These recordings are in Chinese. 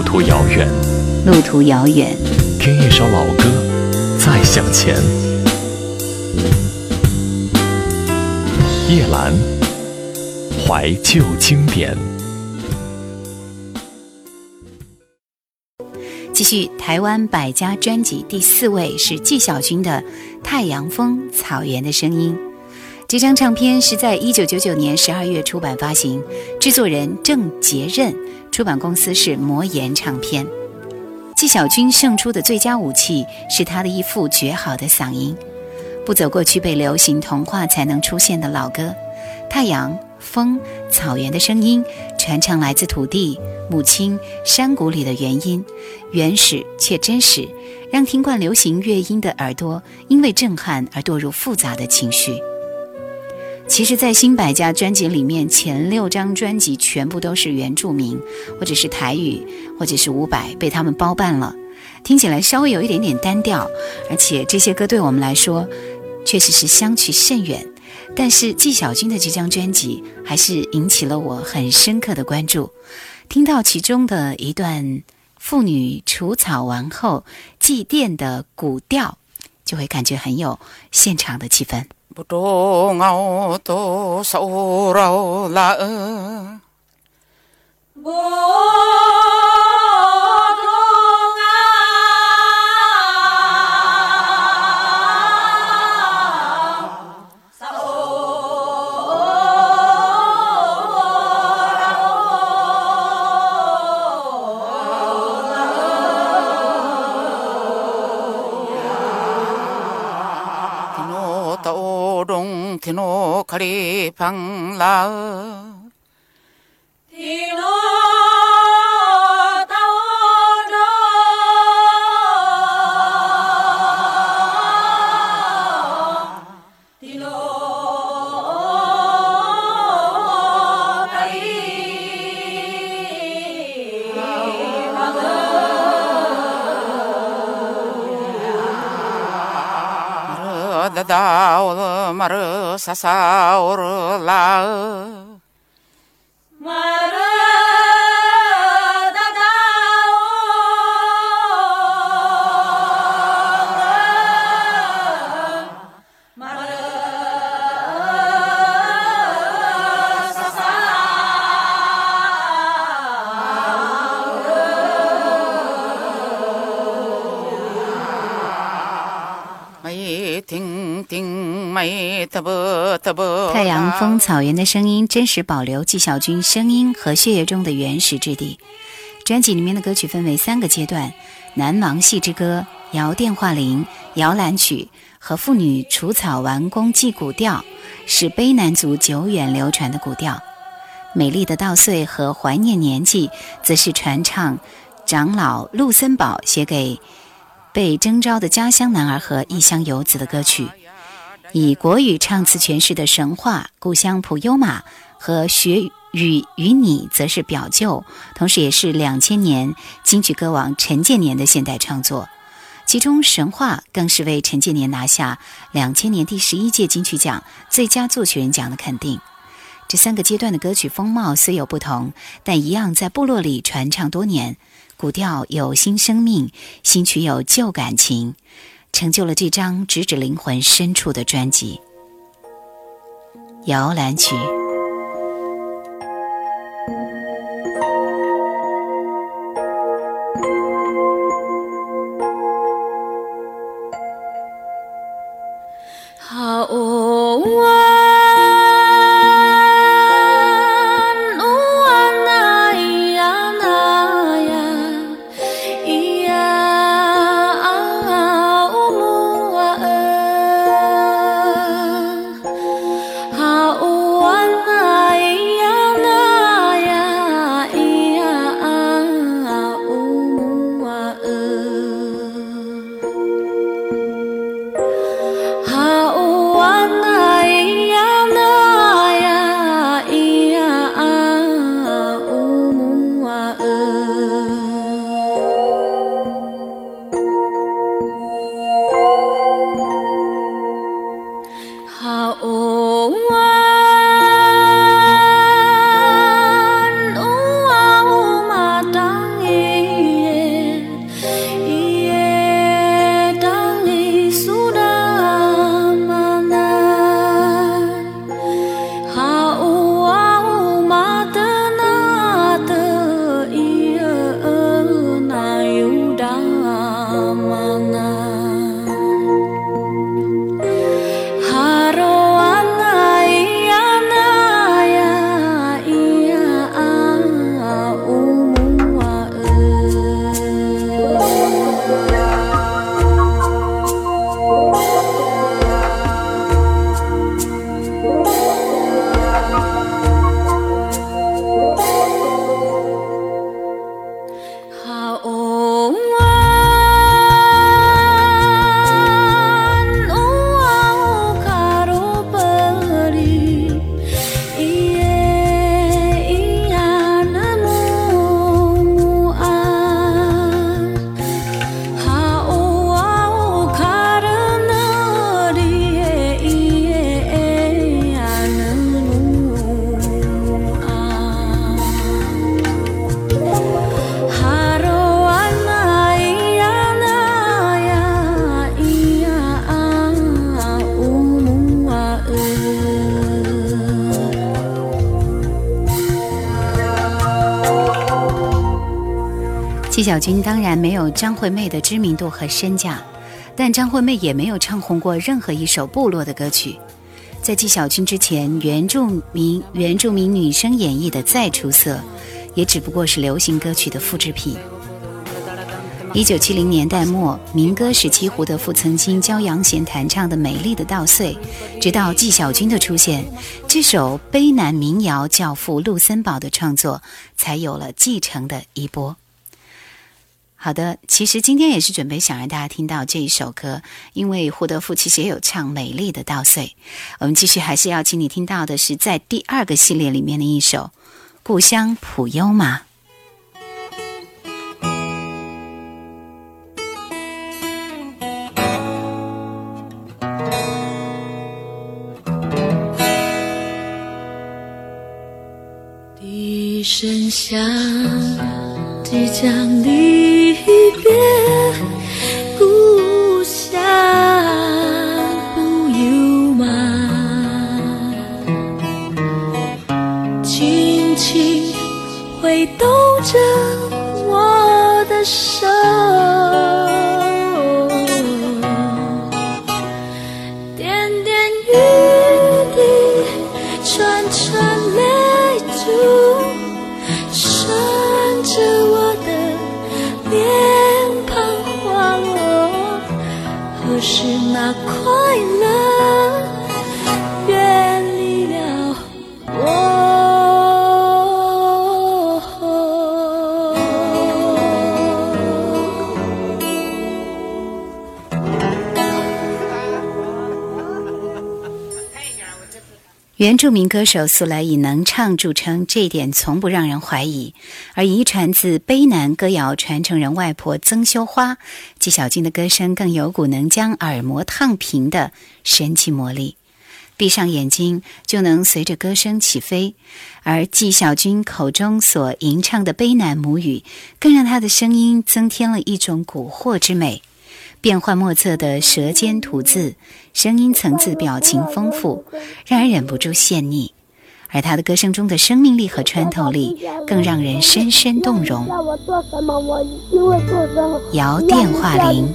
路途遥远，路途遥远，听一首老歌，再向前。夜阑，怀旧经典。继续，台湾百家专辑第四位是纪晓君的《太阳风草原的声音》。这张唱片是在一九九九年十二月出版发行，制作人郑杰任，出版公司是魔岩唱片。纪晓君胜出的最佳武器是他的一副绝好的嗓音，不走过去被流行同化才能出现的老歌，太阳、风、草原的声音，传唱来自土地、母亲、山谷里的原因，原始却真实，让听惯流行乐音的耳朵因为震撼而堕入复杂的情绪。其实，在新百家专辑里面，前六张专辑全部都是原住民，或者是台语，或者是伍佰被他们包办了，听起来稍微有一点点单调，而且这些歌对我们来说确实是相去甚远。但是纪晓君的这张专辑还是引起了我很深刻的关注，听到其中的一段妇女除草完后祭奠的古调，就会感觉很有现场的气氛。bộ đồ ngao tô sâu rau là ơ. Bộ đồ 티노 가리 방라 마르 다다오 마르 sasa 太阳、风、草原的声音，真实保留纪晓君声音和血液中的原始质地。专辑里面的歌曲分为三个阶段：南王戏之歌、摇电话铃、摇篮曲和妇女除草完工祭古调，是卑南族久远流传的古调。美丽的稻穗和怀念年纪，则是传唱长老陆森堡写给被征召的家乡男儿和异乡游子的歌曲。以国语唱词诠释的神话、故乡普悠玛和学语与你，则是表舅，同时也是两千年金曲歌王陈建年的现代创作。其中神话更是为陈建年拿下两千年第十一届金曲奖最佳作曲人奖的肯定。这三个阶段的歌曲风貌虽有不同，但一样在部落里传唱多年。古调有新生命，新曲有旧感情。成就了这张直指灵魂深处的专辑《摇篮曲》。纪晓君当然没有张惠妹的知名度和身价，但张惠妹也没有唱红过任何一首部落的歌曲。在纪晓君之前，原住民原住民女生演绎的再出色，也只不过是流行歌曲的复制品。一九七零年代末，民歌时期，胡德夫曾经教杨贤弹唱的《美丽的稻穗》，直到纪晓君的出现，这首悲男民谣教父陆森堡的创作才有了继承的一波。好的，其实今天也是准备想让大家听到这一首歌，因为胡德夫其实也有唱《美丽的稻穗》。我们继续还是要请你听到的是在第二个系列里面的一首《故乡普悠玛》。笛声响，即将离可是那快乐。原住民歌手素来以能唱著称，这一点从不让人怀疑。而遗传自卑南歌谣传承人外婆曾修花，纪晓君的歌声更有股能将耳膜烫平的神奇魔力。闭上眼睛就能随着歌声起飞，而纪晓君口中所吟唱的卑南母语，更让他的声音增添了一种蛊惑之美。变幻莫测的舌尖吐字，声音层次、表情丰富，让人忍不住陷溺。而他的歌声中的生命力和穿透力，更让人深深动容。叫我做什么，我一定会做什么。摇电话铃，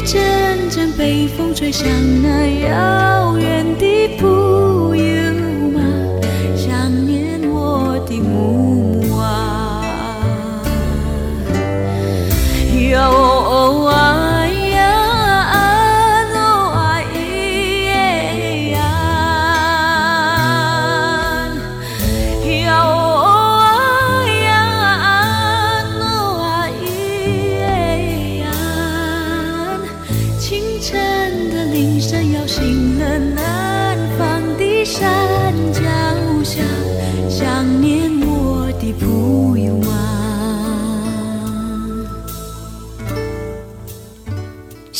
一阵阵北风吹向那遥远的不远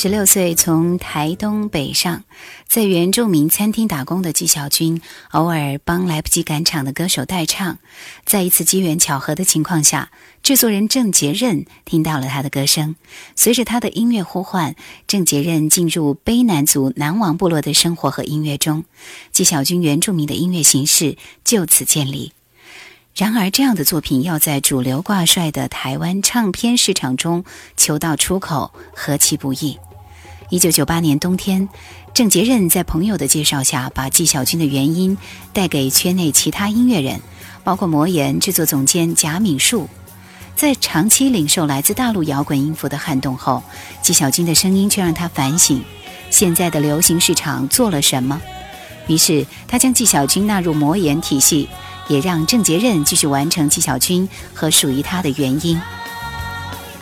十六岁从台东北上，在原住民餐厅打工的纪晓君，偶尔帮来不及赶场的歌手代唱。在一次机缘巧合的情况下，制作人郑杰任听到了他的歌声。随着他的音乐呼唤，郑杰任进入卑南族南王部落的生活和音乐中，纪晓君原住民的音乐形式就此建立。然而，这样的作品要在主流挂帅的台湾唱片市场中求到出口，何其不易！一九九八年冬天，郑杰任在朋友的介绍下，把纪晓君的原因带给圈内其他音乐人，包括魔岩制作总监贾敏树。在长期领受来自大陆摇滚音符的撼动后，纪晓君的声音却让他反省：现在的流行市场做了什么？于是，他将纪晓君纳入魔岩体系。也让郑杰任继续完成纪晓君和属于他的原因，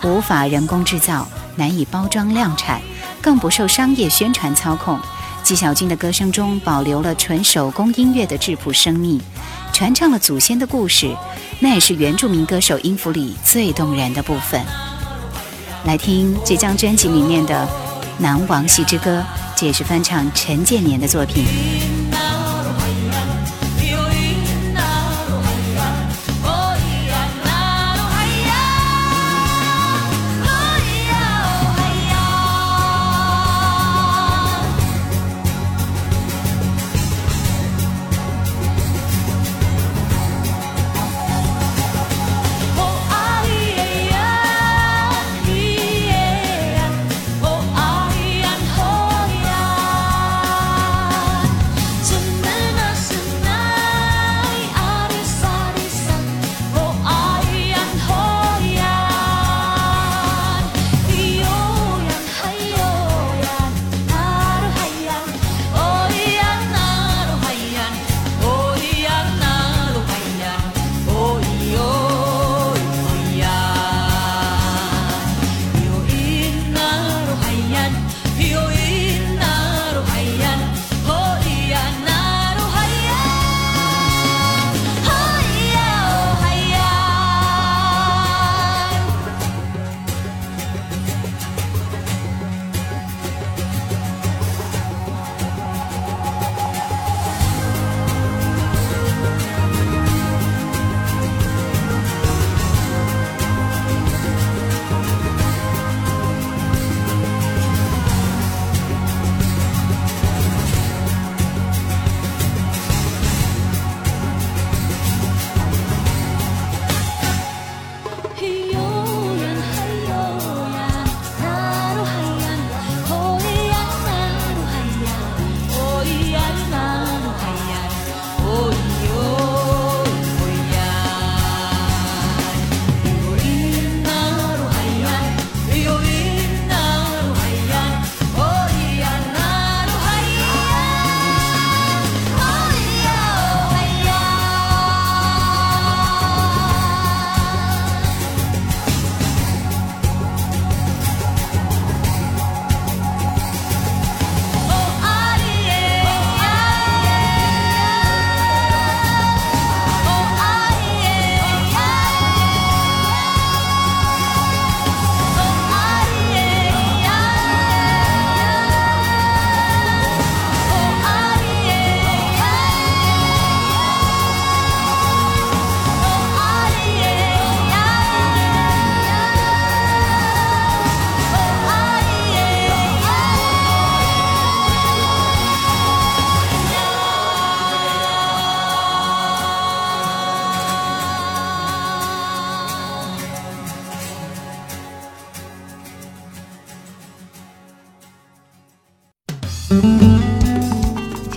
无法人工制造，难以包装量产，更不受商业宣传操控。纪晓君的歌声中保留了纯手工音乐的质朴生命，传唱了祖先的故事，那也是原住民歌手音符里最动人的部分。来听这张专辑里面的《南王戏之歌》，这也是翻唱陈建年的作品。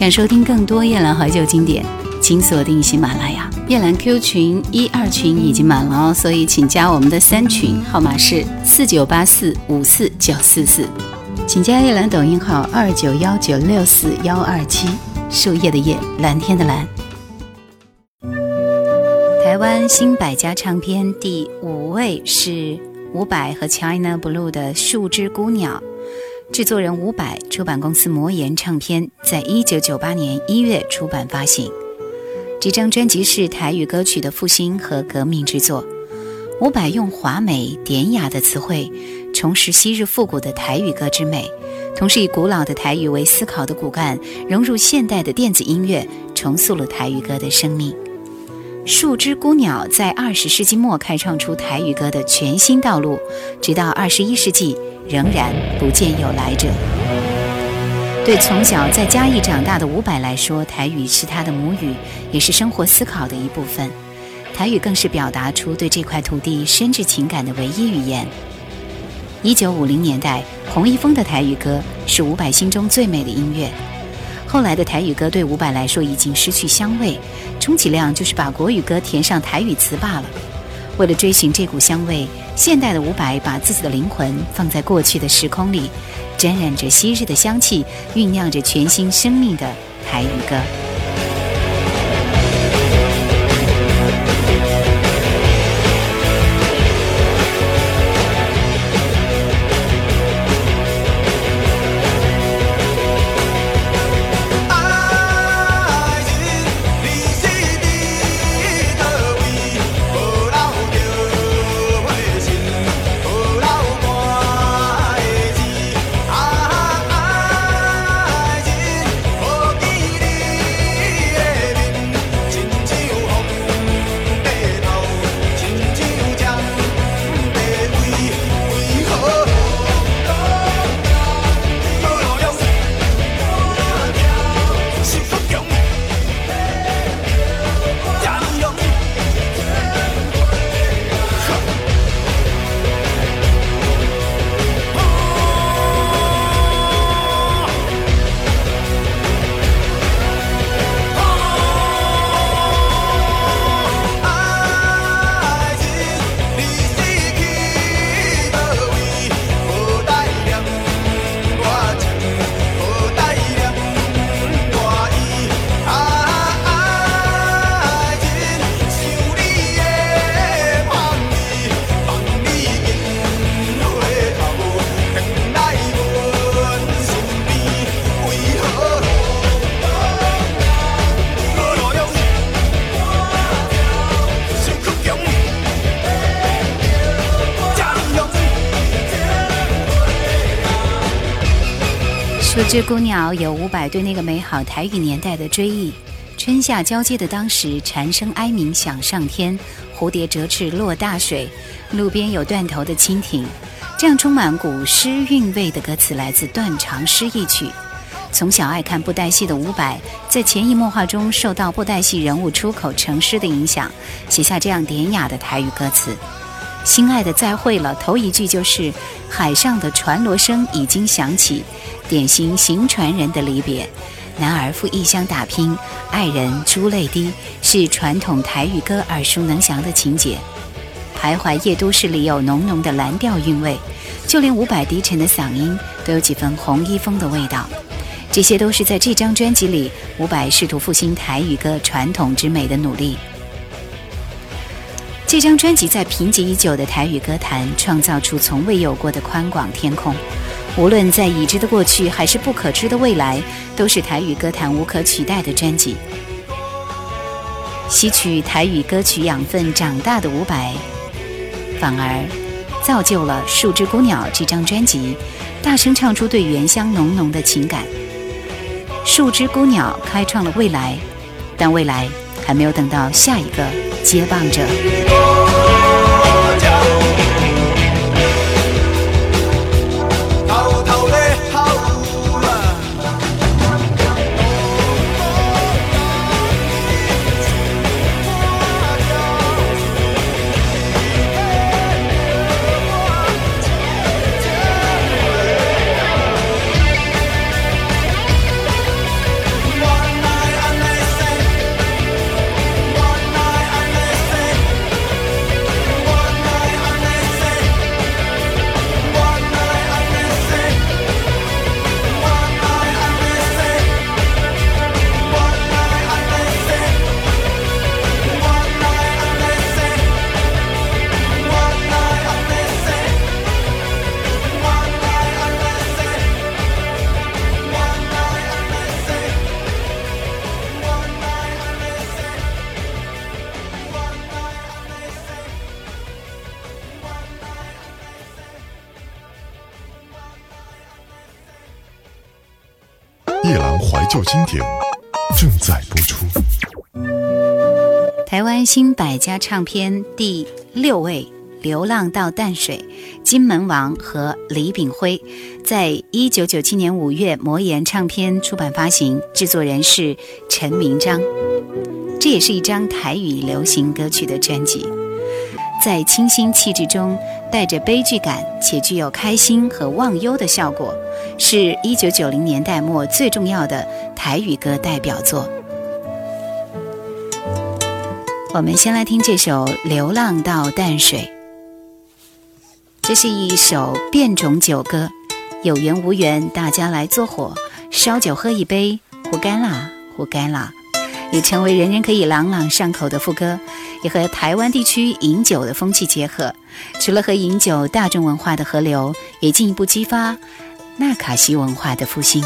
想收听更多夜兰怀旧经典，请锁定喜马拉雅。夜兰 Q 群一二群已经满了哦，所以请加我们的三群，号码是四九八四五四九四四。请加夜兰抖音号二九幺九六四幺二七，树叶的叶，蓝天的蓝。台湾新百家唱片第五位是伍佰和 China Blue 的《树枝孤鸟》。制作人伍佰，出版公司魔岩唱片，在一九九八年一月出版发行。这张专辑是台语歌曲的复兴和革命之作。伍佰用华美典雅的词汇，重拾昔日复古的台语歌之美，同时以古老的台语为思考的骨干，融入现代的电子音乐，重塑了台语歌的生命。树枝孤鸟在二十世纪末开创出台语歌的全新道路，直到二十一世纪仍然不见有来者。对从小在嘉义长大的伍佰来说，台语是他的母语，也是生活思考的一部分。台语更是表达出对这块土地深挚情感的唯一语言。一九五零年代，洪一峰的台语歌是伍佰心中最美的音乐。后来的台语歌对伍佰来说已经失去香味，充其量就是把国语歌填上台语词罢了。为了追寻这股香味，现代的伍佰把自己的灵魂放在过去的时空里，沾染着昔日的香气，酝酿着全新生命的台语歌。《这只孤鸟》有伍佰对那个美好台语年代的追忆。春夏交接的当时，蝉声哀鸣响上天，蝴蝶折翅落大水，路边有断头的蜻蜓。这样充满古诗韵味的歌词来自《断肠诗一曲》。从小爱看布袋戏的伍佰，在潜移默化中受到布袋戏人物出口成诗的影响，写下这样典雅的台语歌词：“心爱的再会了，头一句就是海上的船螺声已经响起。”典型行船人的离别，男儿赴异乡打拼，爱人珠泪滴，是传统台语歌耳熟能详的情节。徘徊夜都市里有浓浓的蓝调韵味，就连伍佰低沉的嗓音都有几分红衣风的味道。这些都是在这张专辑里，伍佰试图复兴台语歌传统之美的努力。这张专辑在贫瘠已久的台语歌坛创造出从未有过的宽广天空。无论在已知的过去还是不可知的未来，都是台语歌坛无可取代的专辑。吸取台语歌曲养分长大的伍佰，反而造就了《树枝孤鸟》这张专辑，大声唱出对原乡浓浓的情感。《树枝孤鸟》开创了未来，但未来还没有等到下一个接棒者。阑怀旧经典正在播出。台湾新百家唱片第六位，《流浪到淡水》，金门王和李炳辉，在一九九七年五月魔岩唱片出版发行，制作人是陈明章。这也是一张台语流行歌曲的专辑，在清新气质中带着悲剧感，且具有开心和忘忧的效果，是一九九零年代末最重要的台语歌代表作。我们先来听这首《流浪到淡水》，这是一首变种酒歌，有缘无缘，大家来做伙，烧酒喝一杯，活该啦，活该啦。也成为人人可以朗朗上口的副歌，也和台湾地区饮酒的风气结合。除了和饮酒大众文化的河流，也进一步激发纳卡西文化的复兴。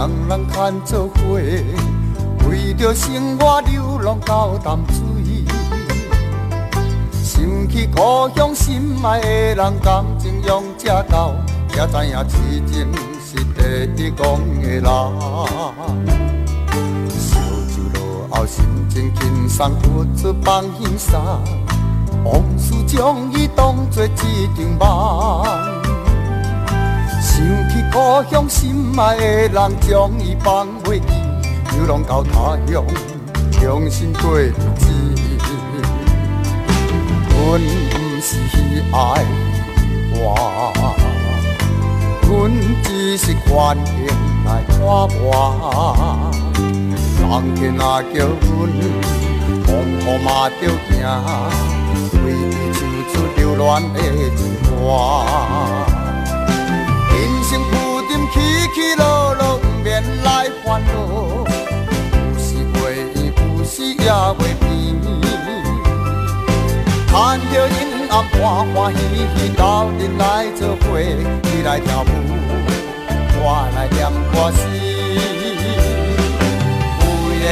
双人牵做伙，为着生活流浪到淡水。想起故乡心爱的人，感情用这到，才知影痴情是第一讲的人。烧酒落后，心情轻松，不出放轻松，往事将伊当作一场梦。去故乡心爱的人，将伊放袂记，流浪到他乡，重新过日子。阮不是爱我，阮只是愿意来看我。人天若叫阮，风雨嘛着行，为伊唱出流恋的情歌。人生浮沉起起落落，不免来烦恼。有时过意，有时也袂甜。看着阴暗欢欢喜喜，斗阵来做伙，你来跳舞，我来念歌词。无言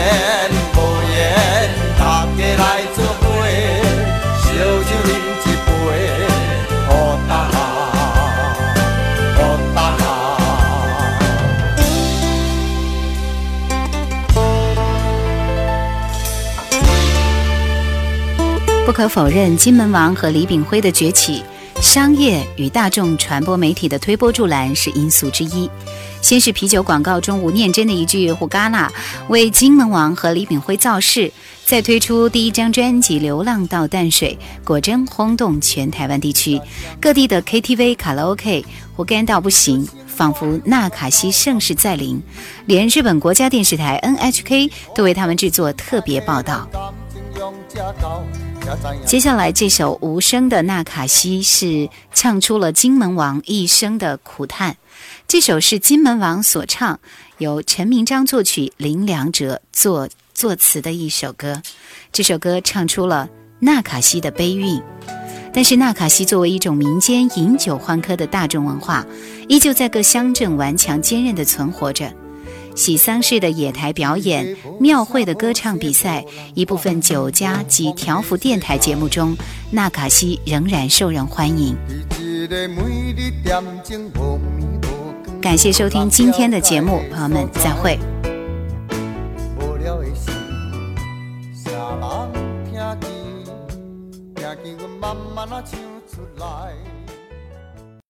不可否认，金门王和李炳辉的崛起，商业与大众传播媒体的推波助澜是因素之一。先是啤酒广告中吴念真的一句“胡嘎啦”为金门王和李炳辉造势，再推出第一张专辑《流浪到淡水》，果真轰动全台湾地区，各地的 KTV、卡拉 OK 胡干到不行，仿佛纳卡西盛世再临，连日本国家电视台 NHK 都为他们制作特别报道。接下来这首无声的纳卡西是唱出了金门王一生的苦叹。这首是金门王所唱，由陈明章作曲，林良哲作作词的一首歌。这首歌唱出了纳卡西的悲韵。但是纳卡西作为一种民间饮酒欢歌的大众文化，依旧在各乡镇顽强坚韧地存活着。喜丧事的野台表演、庙会的歌唱比赛、一部分酒家及条幅电台节目中，纳卡西仍然受人欢迎。感谢收听今天的节目，朋友们，再会。听见阮慢慢唱出来。